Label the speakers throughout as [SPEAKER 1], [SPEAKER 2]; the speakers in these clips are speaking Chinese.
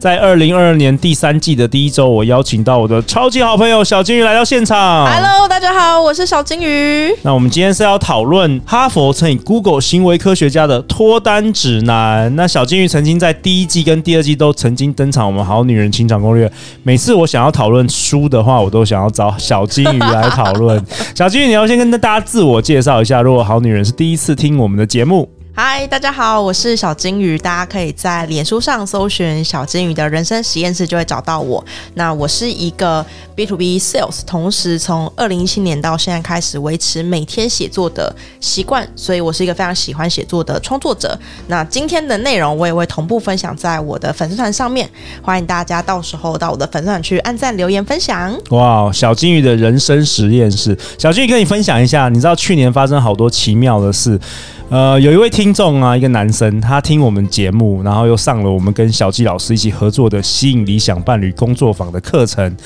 [SPEAKER 1] 在二零二二年第三季的第一周，我邀请到我的超级好朋友小金鱼来到现场。
[SPEAKER 2] Hello，大家好，我是小金鱼。
[SPEAKER 1] 那我们今天是要讨论哈佛乘以 Google 行为科学家的脱单指南。那小金鱼曾经在第一季跟第二季都曾经登场，我们好女人情场攻略。每次我想要讨论书的话，我都想要找小金鱼来讨论。小金鱼，你要先跟大家自我介绍一下。如果好女人是第一次听我们的节目。
[SPEAKER 2] 嗨，大家好，我是小金鱼，大家可以在脸书上搜寻“小金鱼的人生实验室”就会找到我。那我是一个 B to B sales，同时从二零一七年到现在开始维持每天写作的习惯，所以我是一个非常喜欢写作的创作者。那今天的内容我也会同步分享在我的粉丝团上面，欢迎大家到时候到我的粉丝团去按赞、留言、分享。
[SPEAKER 1] 哇，小金鱼的人生实验室，小金鱼跟你分享一下，你知道去年发生好多奇妙的事。呃，有一位听众啊，一个男生，他听我们节目，然后又上了我们跟小纪老师一起合作的吸引理想伴侣工作坊的课程，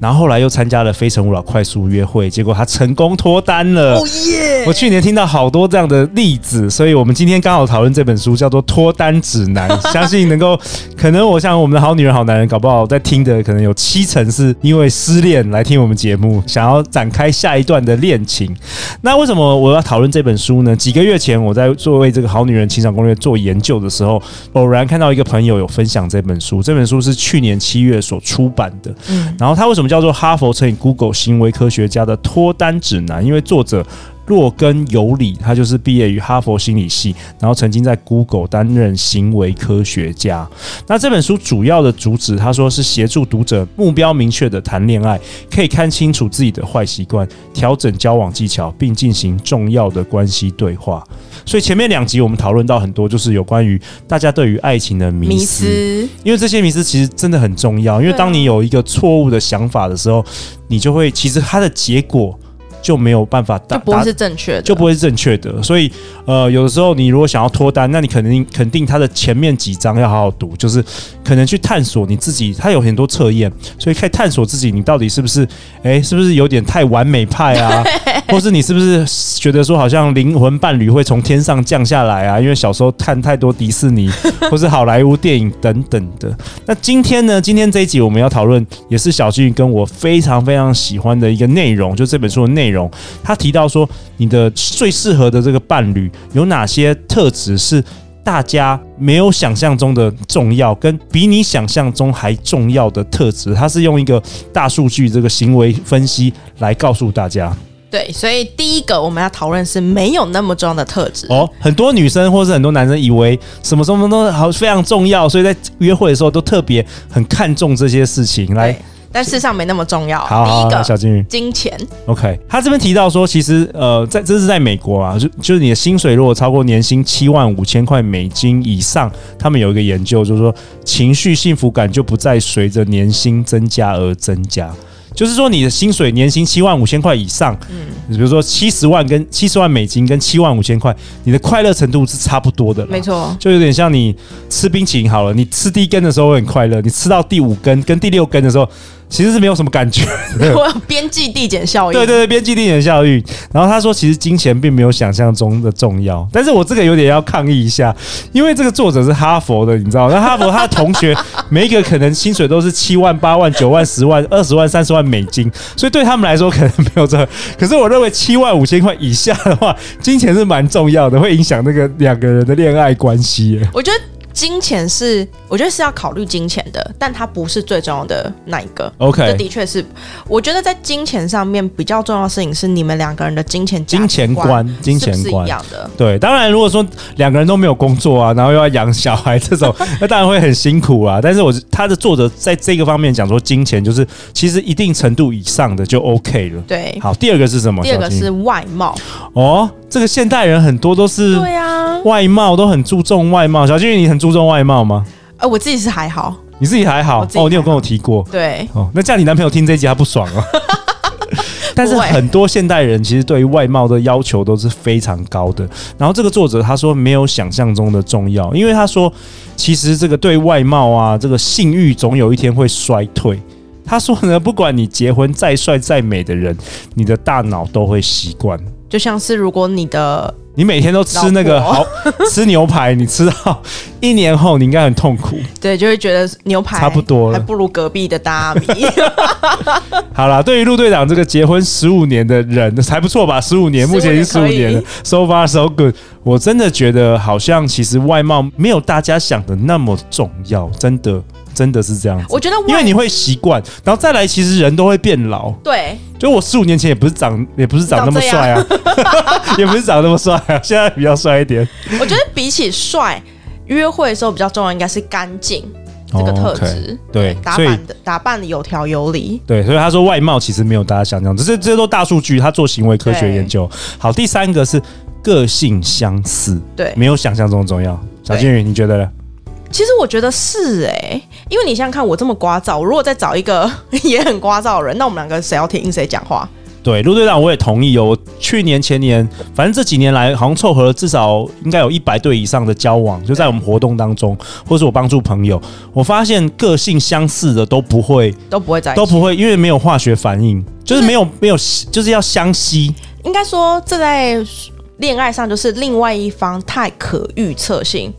[SPEAKER 1] 然后后来又参加了非诚勿扰快速约会，结果他成功脱单了。哦耶！我去年听到好多这样的例子，所以我们今天刚好讨论这本书，叫做《脱单指南》，相信能够，可能我想我们的好女人、好男人，搞不好在听的可能有七成是因为失恋来听我们节目，想要展开下一段的恋情。那为什么我要讨论这本书呢？几个月前我。在作为这个好女人情场攻略做研究的时候，偶然看到一个朋友有分享这本书。这本书是去年七月所出版的。嗯，然后它为什么叫做哈佛乘以 Google 行为科学家的脱单指南？因为作者。洛根尤里，他就是毕业于哈佛心理系，然后曾经在 Google 担任行为科学家。那这本书主要的主旨，他说是协助读者目标明确的谈恋爱，可以看清楚自己的坏习惯，调整交往技巧，并进行重要的关系对话。所以前面两集我们讨论到很多，就是有关于大家对于爱情的迷思，因为这些迷思其实真的很重要。因为当你有一个错误的想法的时候，你就会其实它的结果。就没有办法达，
[SPEAKER 2] 就不会是正确的，
[SPEAKER 1] 就不会是正确的。所以，呃，有的时候你如果想要脱单，那你肯定肯定他的前面几章要好好读，就是可能去探索你自己。他有很多测验，所以可以探索自己，你到底是不是，哎，是不是有点太完美派啊？或是你是不是觉得说好像灵魂伴侣会从天上降下来啊？因为小时候看太多迪士尼 或是好莱坞电影等等的。那今天呢？今天这一集我们要讨论，也是小俊跟我非常非常喜欢的一个内容，就这本书的内容。容，他提到说，你的最适合的这个伴侣有哪些特质是大家没有想象中的重要，跟比你想象中还重要的特质？他是用一个大数据这个行为分析来告诉大家。
[SPEAKER 2] 对，所以第一个我们要讨论是没有那么重要的特质
[SPEAKER 1] 哦。很多女生或是很多男生以为什么什么都好非常重要，所以在约会的时候都特别很看重这些事情来。
[SPEAKER 2] 但事实上没那么重要。
[SPEAKER 1] 好，好，好，第一个小金鱼，
[SPEAKER 2] 金钱。
[SPEAKER 1] OK，他这边提到说，其实呃，在这是在美国啊，就就是你的薪水如果超过年薪七万五千块美金以上，他们有一个研究，就是说情绪幸福感就不再随着年薪增加而增加。就是说你的薪水年薪七万五千块以上，嗯，比如说七十万跟七十万美金跟七万五千块，你的快乐程度是差不多的。
[SPEAKER 2] 没错，就
[SPEAKER 1] 有点像你吃冰淇淋好了，你吃第一根的时候会很快乐，你吃到第五根跟第六根的时候。其实是没有什么感觉，
[SPEAKER 2] 我有边际递减效应。
[SPEAKER 1] 对对对，边际递减效应。然后他说，其实金钱并没有想象中的重要。但是我这个有点要抗议一下，因为这个作者是哈佛的，你知道？那哈佛他的同学每一个可能薪水都是七万、八万、九万、十万、二十万、三十万美金，所以对他们来说可能没有这个。可是我认为七万五千块以下的话，金钱是蛮重要的，会影响那个两个人的恋爱关系。
[SPEAKER 2] 我觉得。金钱是，我觉得是要考虑金钱的，但它不是最重要的那一个。
[SPEAKER 1] OK，
[SPEAKER 2] 这的确是，我觉得在金钱上面比较重要的事情是你们两个人的金钱
[SPEAKER 1] 金钱观，金钱观是
[SPEAKER 2] 一样的。
[SPEAKER 1] 对，当然如果说两个人都没有工作啊，然后又要养小孩这种，那当然会很辛苦啊。但是我他的作者在这个方面讲说，金钱就是其实一定程度以上的就 OK 了。
[SPEAKER 2] 对，
[SPEAKER 1] 好，第二个是什么？
[SPEAKER 2] 第二个是外貌。
[SPEAKER 1] 哦，这个现代人很多都是对啊，外貌都很注重外貌。小金鱼，你很注重外貌吗？
[SPEAKER 2] 哎、呃，我自己是还好，
[SPEAKER 1] 你自己还好哦，你有跟我提过，
[SPEAKER 2] 对
[SPEAKER 1] 哦，那这样你男朋友听这一集他不爽哦。但是很多现代人其实对于外貌的要求都是非常高的。然后这个作者他说没有想象中的重要，因为他说其实这个对外貌啊，这个性欲总有一天会衰退。他说呢，不管你结婚再帅再美的人，你的大脑都会习惯。
[SPEAKER 2] 就像是如果你的
[SPEAKER 1] 你每天都吃那个好 吃牛排，你吃到一年后你应该很痛苦。
[SPEAKER 2] 对，就会觉得牛排
[SPEAKER 1] 差不多了，
[SPEAKER 2] 还不如隔壁的大阿米。
[SPEAKER 1] 好啦，对于陆队长这个结婚十五年的人还不错吧？十五年，目前已经十五年了，so far so good。我真的觉得好像其实外貌没有大家想的那么重要，真的。真的是这样子，
[SPEAKER 2] 我觉得
[SPEAKER 1] 因为你会习惯，然后再来，其实人都会变老。
[SPEAKER 2] 对，
[SPEAKER 1] 就我十五年前也不是长，也不是长那么帅啊，也不是长那么帅啊，现在比较帅一点。
[SPEAKER 2] 我觉得比起帅，约会的时候比较重要应该是干净这个特质。Oh, okay. 对，打扮的打扮的有条有理。
[SPEAKER 1] 对，所以他说外貌其实没有大家想象，只是这些都大数据，他做行为科学研究。好，第三个是个性相似，
[SPEAKER 2] 对，
[SPEAKER 1] 没有想象中的重要。小金鱼，你觉得呢？
[SPEAKER 2] 其实我觉得是哎、欸，因为你想想看，我这么聒噪，我如果再找一个 也很聒噪的人，那我们两个谁要听谁讲话？
[SPEAKER 1] 对，陆队长我也同意哦。我去年前年，反正这几年来，好像凑合了至少应该有一百对以上的交往，就在我们活动当中，或是我帮助朋友，我发现个性相似的都不会，
[SPEAKER 2] 都不会在一起，
[SPEAKER 1] 都不会，因为没有化学反应，就是没有没有，就是要相吸。
[SPEAKER 2] 应该说，这在恋爱上就是另外一方太可预测性。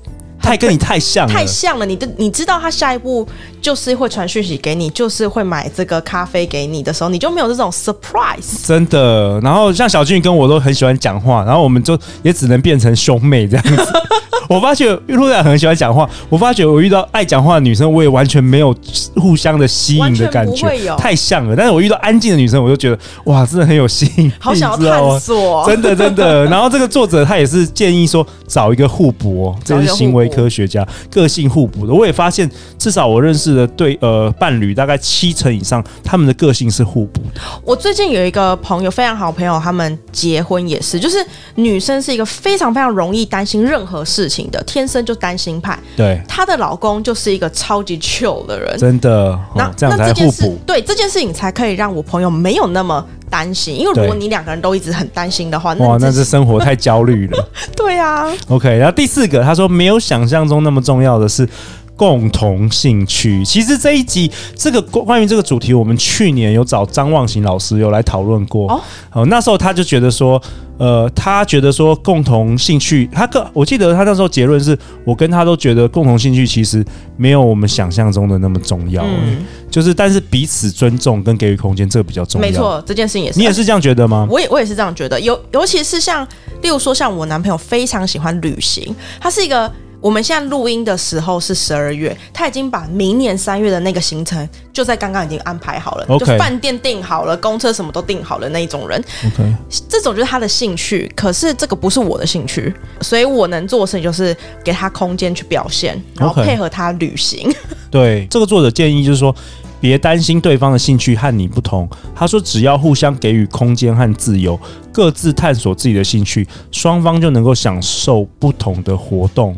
[SPEAKER 1] 太跟你太像了，
[SPEAKER 2] 太像了。你的你知道他下一步就是会传讯息给你，就是会买这个咖啡给你的时候，你就没有这种 surprise。
[SPEAKER 1] 真的。然后像小俊跟我都很喜欢讲话，然后我们就也只能变成兄妹这样子。我发觉陆队很喜欢讲话，我发觉我遇到爱讲话的女生，我也完全没有互相的吸引的感觉，太像了。但是我遇到安静的女生，我就觉得哇，真的很有吸引，
[SPEAKER 2] 好想要探索。
[SPEAKER 1] 真的真的。然后这个作者他也是建议说，找一个互补哦，这是行为科学家个性互补的。我也发现，至少我认识的对呃伴侣大概七成以上，他们的个性是互补的。
[SPEAKER 2] 我最近有一个朋友，非常好朋友，他们结婚也是，就是女生是一个非常非常容易担心任何事情的，天生就担心派。
[SPEAKER 1] 对，
[SPEAKER 2] 她的老公就是一个超级 chill 的人，
[SPEAKER 1] 真的。那、哦、这样才互补。
[SPEAKER 2] 对这件事情才可以让我朋友没有那么担心，因为如果你两个人都一直很担心的话，
[SPEAKER 1] 哇，那是生活太焦虑了。
[SPEAKER 2] 对啊。
[SPEAKER 1] OK，然后第四个，他说没有想象中那么重要的是共同兴趣。其实这一集这个关于这个主题，我们去年有找张望行老师有来讨论过。哦，哦，那时候他就觉得说。呃，他觉得说共同兴趣，他个我记得他那时候结论是我跟他都觉得共同兴趣其实没有我们想象中的那么重要，嗯，就是但是彼此尊重跟给予空间这个比较重要。
[SPEAKER 2] 没错，这件事情也是。
[SPEAKER 1] 你也是这样觉得吗？
[SPEAKER 2] 我也我也是这样觉得，尤尤其是像例如说像我男朋友非常喜欢旅行，他是一个。我们现在录音的时候是十二月，他已经把明年三月的那个行程就在刚刚已经安排好了，okay. 就饭店订好了，公车什么都订好了那一种人。
[SPEAKER 1] OK，
[SPEAKER 2] 这种就是他的兴趣，可是这个不是我的兴趣，所以我能做的事情就是给他空间去表现，然后配合他旅行。Okay.
[SPEAKER 1] 对，这个作者建议就是说，别担心对方的兴趣和你不同。他说，只要互相给予空间和自由，各自探索自己的兴趣，双方就能够享受不同的活动。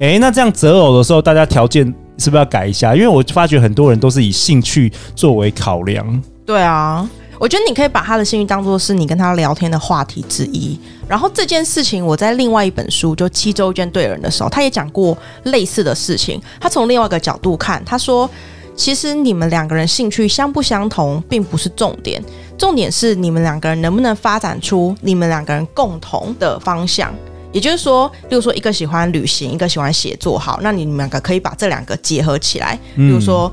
[SPEAKER 1] 哎，那这样择偶的时候，大家条件是不是要改一下？因为我发觉很多人都是以兴趣作为考量。
[SPEAKER 2] 对啊，我觉得你可以把他的兴趣当做是你跟他聊天的话题之一。然后这件事情，我在另外一本书就《七周见对人》的时候，他也讲过类似的事情。他从另外一个角度看，他说，其实你们两个人兴趣相不相同，并不是重点，重点是你们两个人能不能发展出你们两个人共同的方向。也就是说，例如说，一个喜欢旅行，一个喜欢写作，好，那你们两个可以把这两个结合起来。比如说，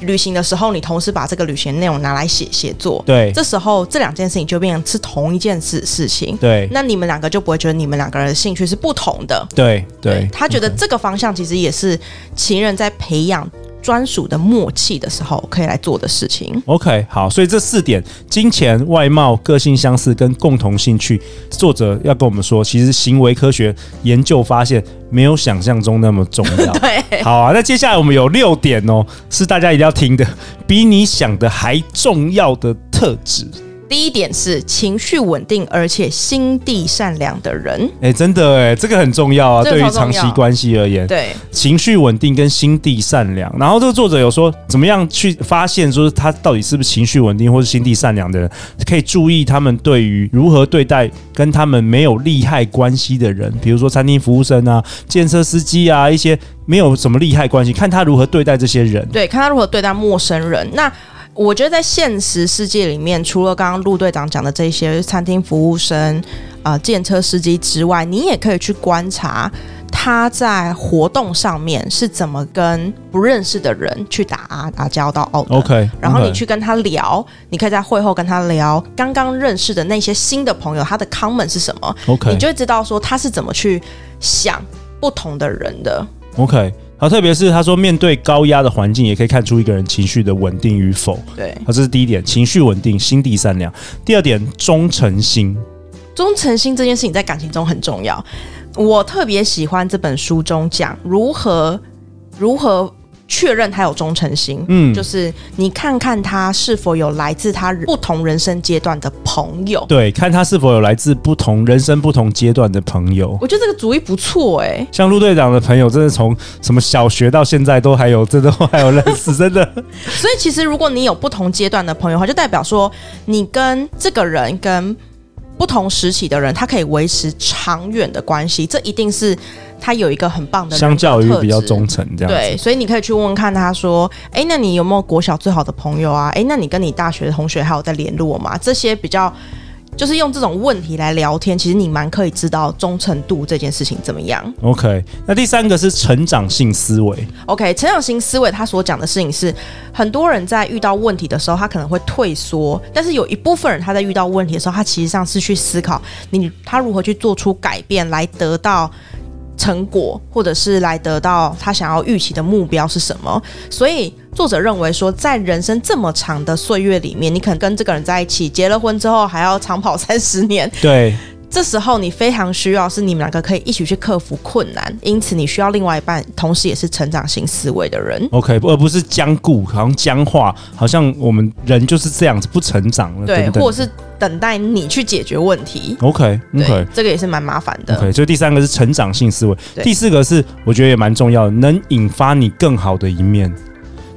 [SPEAKER 2] 旅行的时候，你同时把这个旅行内容拿来写写作，
[SPEAKER 1] 对，
[SPEAKER 2] 这时候这两件事情就变成是同一件事事情，
[SPEAKER 1] 对。
[SPEAKER 2] 那你们两个就不会觉得你们两个人的兴趣是不同的，
[SPEAKER 1] 对对。
[SPEAKER 2] 他觉得这个方向其实也是情人在培养。专属的默契的时候，可以来做的事情。
[SPEAKER 1] OK，好，所以这四点：金钱、外貌、个性相似跟共同兴趣。作者要跟我们说，其实行为科学研究发现，没有想象中那么重要。
[SPEAKER 2] 对，
[SPEAKER 1] 好啊。那接下来我们有六点哦，是大家一定要听的，比你想的还重要的特质。
[SPEAKER 2] 第一点是情绪稳定而且心地善良的人。
[SPEAKER 1] 哎、欸，真的哎，这个很重要啊，对于长期关系而言，
[SPEAKER 2] 对
[SPEAKER 1] 情绪稳定跟心地善良。然后这个作者有说，怎么样去发现说他到底是不是情绪稳定或是心地善良的人？可以注意他们对于如何对待跟他们没有利害关系的人，比如说餐厅服务生啊、建设司机啊，一些没有什么利害关系，看他如何对待这些人。
[SPEAKER 2] 对，看他如何对待陌生人。那我觉得在现实世界里面，除了刚刚陆队长讲的这些餐厅服务生、啊、呃、建车司机之外，你也可以去观察他在活动上面是怎么跟不认识的人去打打交道哦。
[SPEAKER 1] OK，
[SPEAKER 2] 然后你去跟他聊，你可以在会后跟他聊刚刚认识的那些新的朋友，他的 comment 是什么
[SPEAKER 1] ？OK，
[SPEAKER 2] 你就会知道说他是怎么去想不同的人的。
[SPEAKER 1] OK。好，特别是他说，面对高压的环境，也可以看出一个人情绪的稳定与否。
[SPEAKER 2] 对，
[SPEAKER 1] 好，这是第一点，情绪稳定，心地善良。第二点，忠诚心。
[SPEAKER 2] 忠诚心这件事情在感情中很重要。我特别喜欢这本书中讲如何如何。确认他有忠诚心，嗯，就是你看看他是否有来自他不同人生阶段的朋友，
[SPEAKER 1] 对，看他是否有来自不同人生不同阶段的朋友。
[SPEAKER 2] 我觉得这个主意不错哎、欸，
[SPEAKER 1] 像陆队长的朋友，真的从什么小学到现在都还有，真的还有认识，真的。
[SPEAKER 2] 所以其实如果你有不同阶段的朋友的话，就代表说你跟这个人跟不同时期的人，他可以维持长远的关系，这一定是。他有一个很棒的，
[SPEAKER 1] 相较于比较忠诚这样，
[SPEAKER 2] 对，所以你可以去问问看，他说，哎，那你有没有国小最好的朋友啊？哎，那你跟你大学的同学还有在联络吗？这些比较就是用这种问题来聊天，其实你蛮可以知道忠诚度这件事情怎么样。
[SPEAKER 1] OK，那第三个是成长性思维。
[SPEAKER 2] OK，成长性思维他所讲的事情是，很多人在遇到问题的时候，他可能会退缩，但是有一部分人他在遇到问题的时候，他其实上是去思考你他如何去做出改变来得到。成果，或者是来得到他想要预期的目标是什么？所以作者认为说，在人生这么长的岁月里面，你可能跟这个人在一起，结了婚之后还要长跑三十年。
[SPEAKER 1] 对。
[SPEAKER 2] 这时候你非常需要是你们两个可以一起去克服困难，因此你需要另外一半，同时也是成长型思维的人。
[SPEAKER 1] OK，而不是僵固，好像僵化，好像我们人就是这样子不成长了，
[SPEAKER 2] 对，
[SPEAKER 1] 对对，
[SPEAKER 2] 或者是等待你去解决问
[SPEAKER 1] 题。Okay
[SPEAKER 2] 这个也是蛮麻烦的。
[SPEAKER 1] OK，所以第三个是成长性思维，第四个是我觉得也蛮重要的，能引发你更好的一面。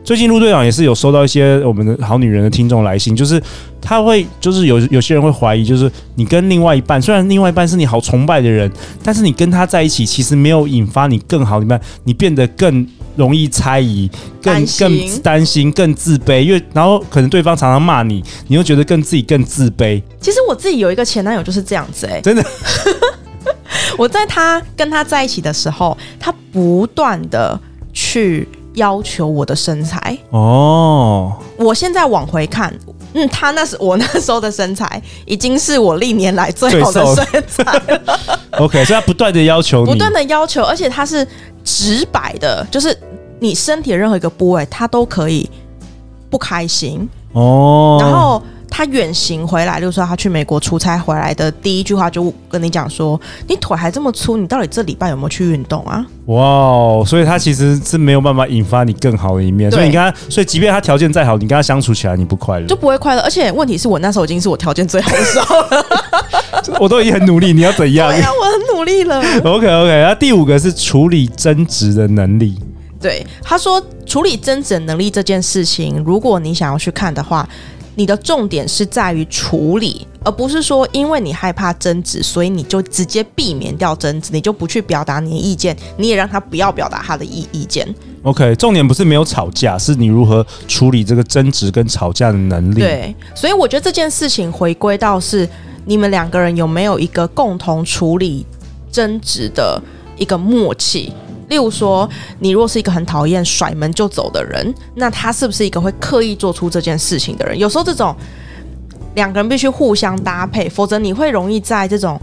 [SPEAKER 1] 最近陆队长也是有收到一些我们的好女人的听众来信，就是他会，就是有有些人会怀疑，就是你跟另外一半，虽然另外一半是你好崇拜的人，但是你跟他在一起，其实没有引发你更好的一面，你变得更容易猜疑，更更担心，更自卑，因为然后可能对方常常骂你，你又觉得更自己更自卑。
[SPEAKER 2] 其实我自己有一个前男友就是这样子、欸，哎，
[SPEAKER 1] 真的，
[SPEAKER 2] 我在他跟他在一起的时候，他不断的去。要求我的身材。
[SPEAKER 1] 哦，
[SPEAKER 2] 我现在往回看，嗯，他那是我那时候的身材，已经是我历年来最好的身材了。
[SPEAKER 1] OK，所以他不断的要求你，
[SPEAKER 2] 不断的要求，而且他是直白的，就是你身体的任何一个部位，他都可以不开心。哦，然后。他远行回来，就是说他去美国出差回来的第一句话就跟你讲说：“你腿还这么粗，你到底这礼拜有没有去运动啊？”
[SPEAKER 1] 哇，所以他其实是没有办法引发你更好的一面。所以你跟他，所以即便他条件再好，你跟他相处起来你不快乐，
[SPEAKER 2] 就不会快乐。而且问题是我那时候已经是我条件最好的时候了，
[SPEAKER 1] 我都已经很努力，你要怎样？
[SPEAKER 2] 对呀，我很努力了。
[SPEAKER 1] OK OK，那第五个是处理争执的能力。
[SPEAKER 2] 对，他说处理争执的能力这件事情，如果你想要去看的话。你的重点是在于处理，而不是说因为你害怕争执，所以你就直接避免掉争执，你就不去表达你的意见，你也让他不要表达他的意意见。
[SPEAKER 1] OK，重点不是没有吵架，是你如何处理这个争执跟吵架的能力。
[SPEAKER 2] 对，所以我觉得这件事情回归到是你们两个人有没有一个共同处理争执的一个默契。例如说，你若是一个很讨厌甩门就走的人，那他是不是一个会刻意做出这件事情的人？有时候这种两个人必须互相搭配，否则你会容易在这种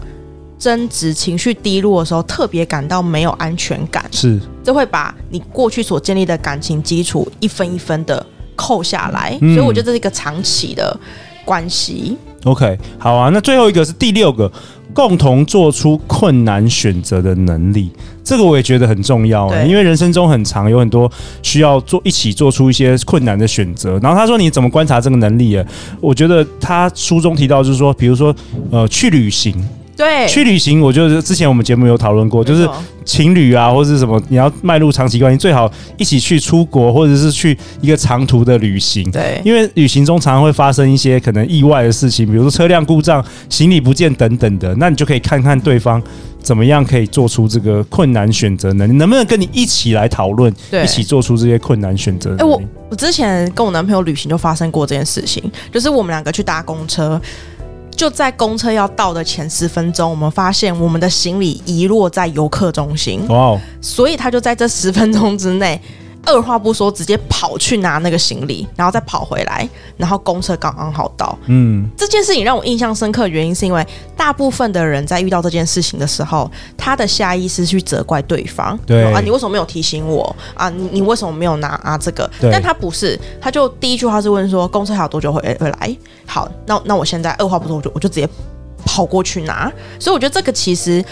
[SPEAKER 2] 争执、情绪低落的时候，特别感到没有安全感。
[SPEAKER 1] 是，
[SPEAKER 2] 这会把你过去所建立的感情基础一分一分的扣下来。
[SPEAKER 1] 嗯。
[SPEAKER 2] 所以我觉得这是一个长期的关系。
[SPEAKER 1] OK，好啊。那最后一个是第六个，共同做出困难选择的能力。这个我也觉得很重要啊，因为人生中很长，有很多需要做一起做出一些困难的选择。然后他说：“你怎么观察这个能力啊？”我觉得他书中提到就是说，比如说呃，去旅行。
[SPEAKER 2] 对，
[SPEAKER 1] 去旅行，我就是之前我们节目有讨论过，就是情侣啊，或者是什么，你要迈入长期关系，最好一起去出国，或者是去一个长途的旅行。
[SPEAKER 2] 对，
[SPEAKER 1] 因为旅行中常常会发生一些可能意外的事情，比如说车辆故障、行李不见等等的，那你就可以看看对方怎么样可以做出这个困难选择呢？你能不能跟你一起来讨论，一起做出这些困难选择？哎、
[SPEAKER 2] 欸，我我之前跟我男朋友旅行就发生过这件事情，就是我们两个去搭公车。就在公车要到的前十分钟，我们发现我们的行李遗落在游客中心。哇哦！所以他就在这十分钟之内。二话不说，直接跑去拿那个行李，然后再跑回来，然后公车刚刚好到。嗯，这件事情让我印象深刻，原因是因为大部分的人在遇到这件事情的时候，他的下意识去责怪对方。
[SPEAKER 1] 对
[SPEAKER 2] 啊，你为什么没有提醒我啊？你你为什么没有拿啊？这个，但他不是，他就第一句话是问说，公车还有多久会会来？好，那那我现在二话不说，我就我就直接跑过去拿。所以我觉得这个其实，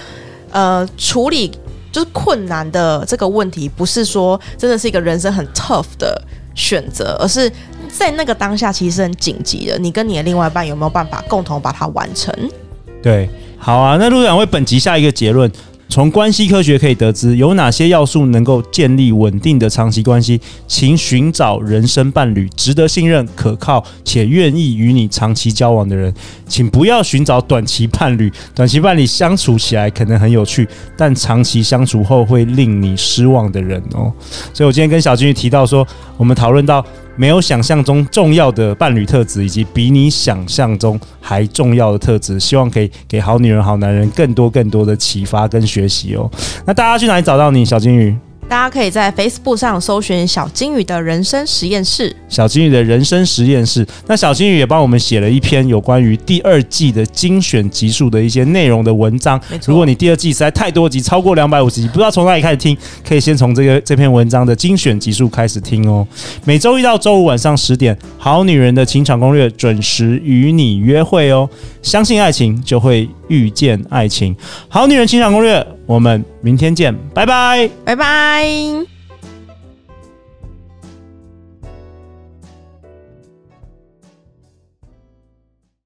[SPEAKER 2] 呃，处理。就是困难的这个问题，不是说真的是一个人生很 tough 的选择，而是在那个当下其实是很紧急的。你跟你的另外一半有没有办法共同把它完成？
[SPEAKER 1] 对，好啊。那陆长为本集下一个结论。从关系科学可以得知，有哪些要素能够建立稳定的长期关系？请寻找人生伴侣，值得信任、可靠且愿意与你长期交往的人。请不要寻找短期伴侣，短期伴侣相处起来可能很有趣，但长期相处后会令你失望的人哦。所以我今天跟小金鱼提到说，我们讨论到。没有想象中重要的伴侣特质，以及比你想象中还重要的特质，希望可以给好女人、好男人更多更多的启发跟学习哦。那大家去哪里找到你，小金鱼？
[SPEAKER 2] 大家可以在 Facebook 上搜寻“小金鱼的人生实验室”。
[SPEAKER 1] 小金鱼的人生实验室。那小金鱼也帮我们写了一篇有关于第二季的精选集数的一些内容的文章。如果你第二季实在太多集，超过两百五十集，不知道从哪里开始听，可以先从这个这篇文章的精选集数开始听哦。每周一到周五晚上十点，《好女人的情场攻略》准时与你约会哦。相信爱情，就会遇见爱情。好女人情场攻略。我们明天见，拜拜，
[SPEAKER 2] 拜拜。